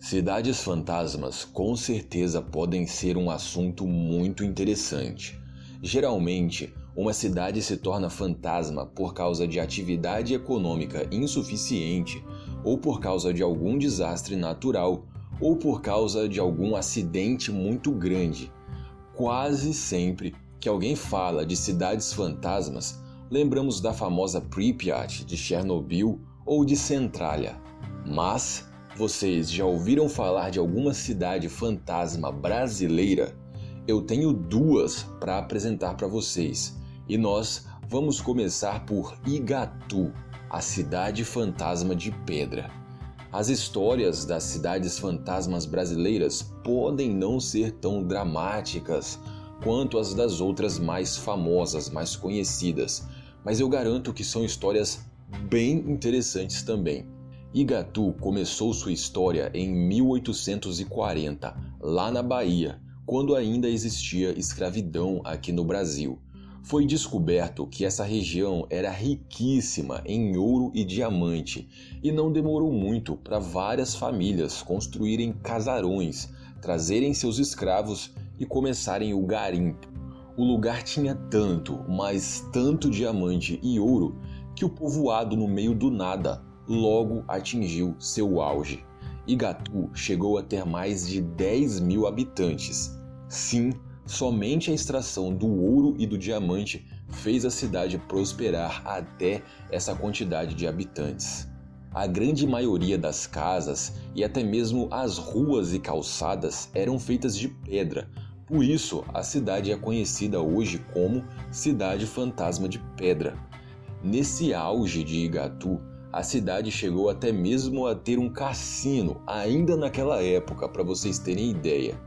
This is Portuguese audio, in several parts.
Cidades fantasmas com certeza podem ser um assunto muito interessante. Geralmente, uma cidade se torna fantasma por causa de atividade econômica insuficiente, ou por causa de algum desastre natural, ou por causa de algum acidente muito grande. Quase sempre que alguém fala de cidades fantasmas, lembramos da famosa Pripyat de Chernobyl ou de Centralia. Mas vocês já ouviram falar de alguma cidade fantasma brasileira? Eu tenho duas para apresentar para vocês e nós vamos começar por Igatu, a cidade fantasma de pedra. As histórias das cidades fantasmas brasileiras podem não ser tão dramáticas quanto as das outras mais famosas, mais conhecidas, mas eu garanto que são histórias bem interessantes também. Igatu começou sua história em 1840, lá na Bahia, quando ainda existia escravidão aqui no Brasil. Foi descoberto que essa região era riquíssima em ouro e diamante, e não demorou muito para várias famílias construírem casarões, trazerem seus escravos e começarem o garimpo. O lugar tinha tanto, mas tanto diamante e ouro, que o povoado no meio do nada logo atingiu seu auge. Igatu chegou a ter mais de 10 mil habitantes. Sim, somente a extração do ouro e do diamante fez a cidade prosperar até essa quantidade de habitantes. A grande maioria das casas e até mesmo as ruas e calçadas eram feitas de pedra, por isso a cidade é conhecida hoje como Cidade Fantasma de Pedra. Nesse auge de Igatu, a cidade chegou até mesmo a ter um cassino, ainda naquela época, para vocês terem ideia.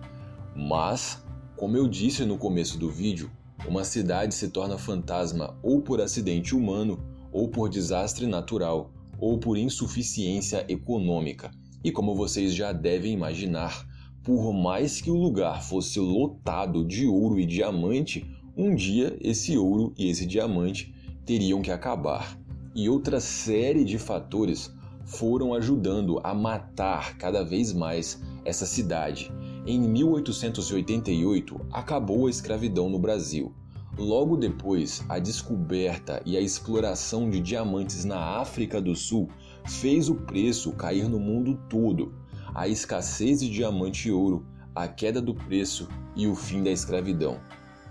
Mas, como eu disse no começo do vídeo, uma cidade se torna fantasma ou por acidente humano, ou por desastre natural, ou por insuficiência econômica. E como vocês já devem imaginar, por mais que o lugar fosse lotado de ouro e diamante, um dia esse ouro e esse diamante teriam que acabar e outra série de fatores foram ajudando a matar cada vez mais essa cidade. Em 1888 acabou a escravidão no Brasil. Logo depois, a descoberta e a exploração de diamantes na África do Sul fez o preço cair no mundo todo. A escassez de diamante e ouro, a queda do preço e o fim da escravidão.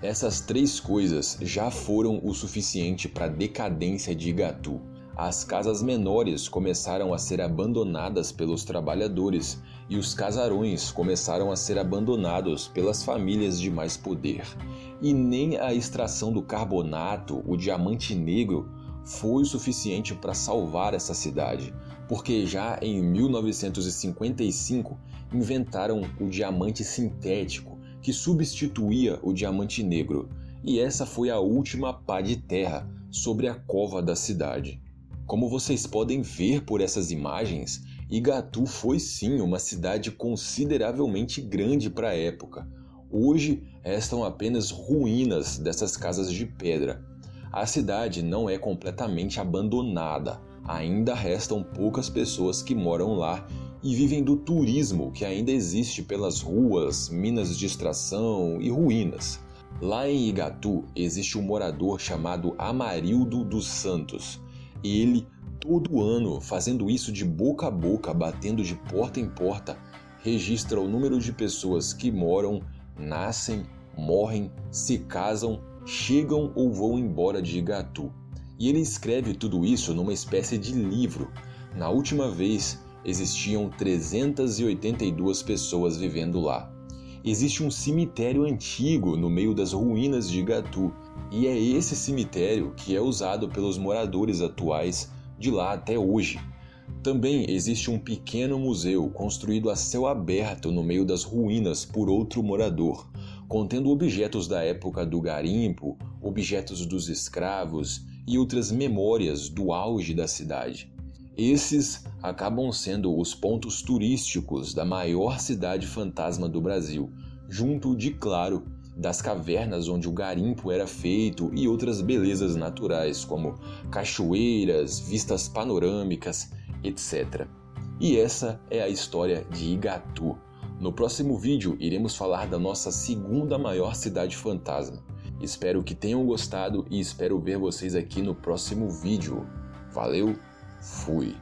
Essas três coisas já foram o suficiente para a decadência de Igatu. As casas menores começaram a ser abandonadas pelos trabalhadores e os casarões começaram a ser abandonados pelas famílias de mais poder. E nem a extração do carbonato, o diamante negro, foi o suficiente para salvar essa cidade, porque já em 1955 inventaram o diamante sintético que substituía o diamante negro, e essa foi a última pá de terra sobre a cova da cidade. Como vocês podem ver por essas imagens, Igatu foi sim uma cidade consideravelmente grande para a época. Hoje restam apenas ruínas dessas casas de pedra. A cidade não é completamente abandonada, ainda restam poucas pessoas que moram lá e vivem do turismo que ainda existe pelas ruas, minas de extração e ruínas. Lá em Igatu existe um morador chamado Amarildo dos Santos. Ele, todo ano, fazendo isso de boca a boca, batendo de porta em porta, registra o número de pessoas que moram, nascem, morrem, se casam, chegam ou vão embora de Igatu. E ele escreve tudo isso numa espécie de livro. Na última vez, existiam 382 pessoas vivendo lá. Existe um cemitério antigo no meio das ruínas de Igatu, e é esse cemitério que é usado pelos moradores atuais de lá até hoje. Também existe um pequeno museu construído a céu aberto no meio das ruínas por outro morador, contendo objetos da época do garimpo, objetos dos escravos e outras memórias do auge da cidade. Esses acabam sendo os pontos turísticos da maior cidade fantasma do Brasil, junto de, claro, das cavernas onde o garimpo era feito e outras belezas naturais, como cachoeiras, vistas panorâmicas, etc. E essa é a história de Igatu. No próximo vídeo iremos falar da nossa segunda maior cidade fantasma. Espero que tenham gostado e espero ver vocês aqui no próximo vídeo. Valeu, fui!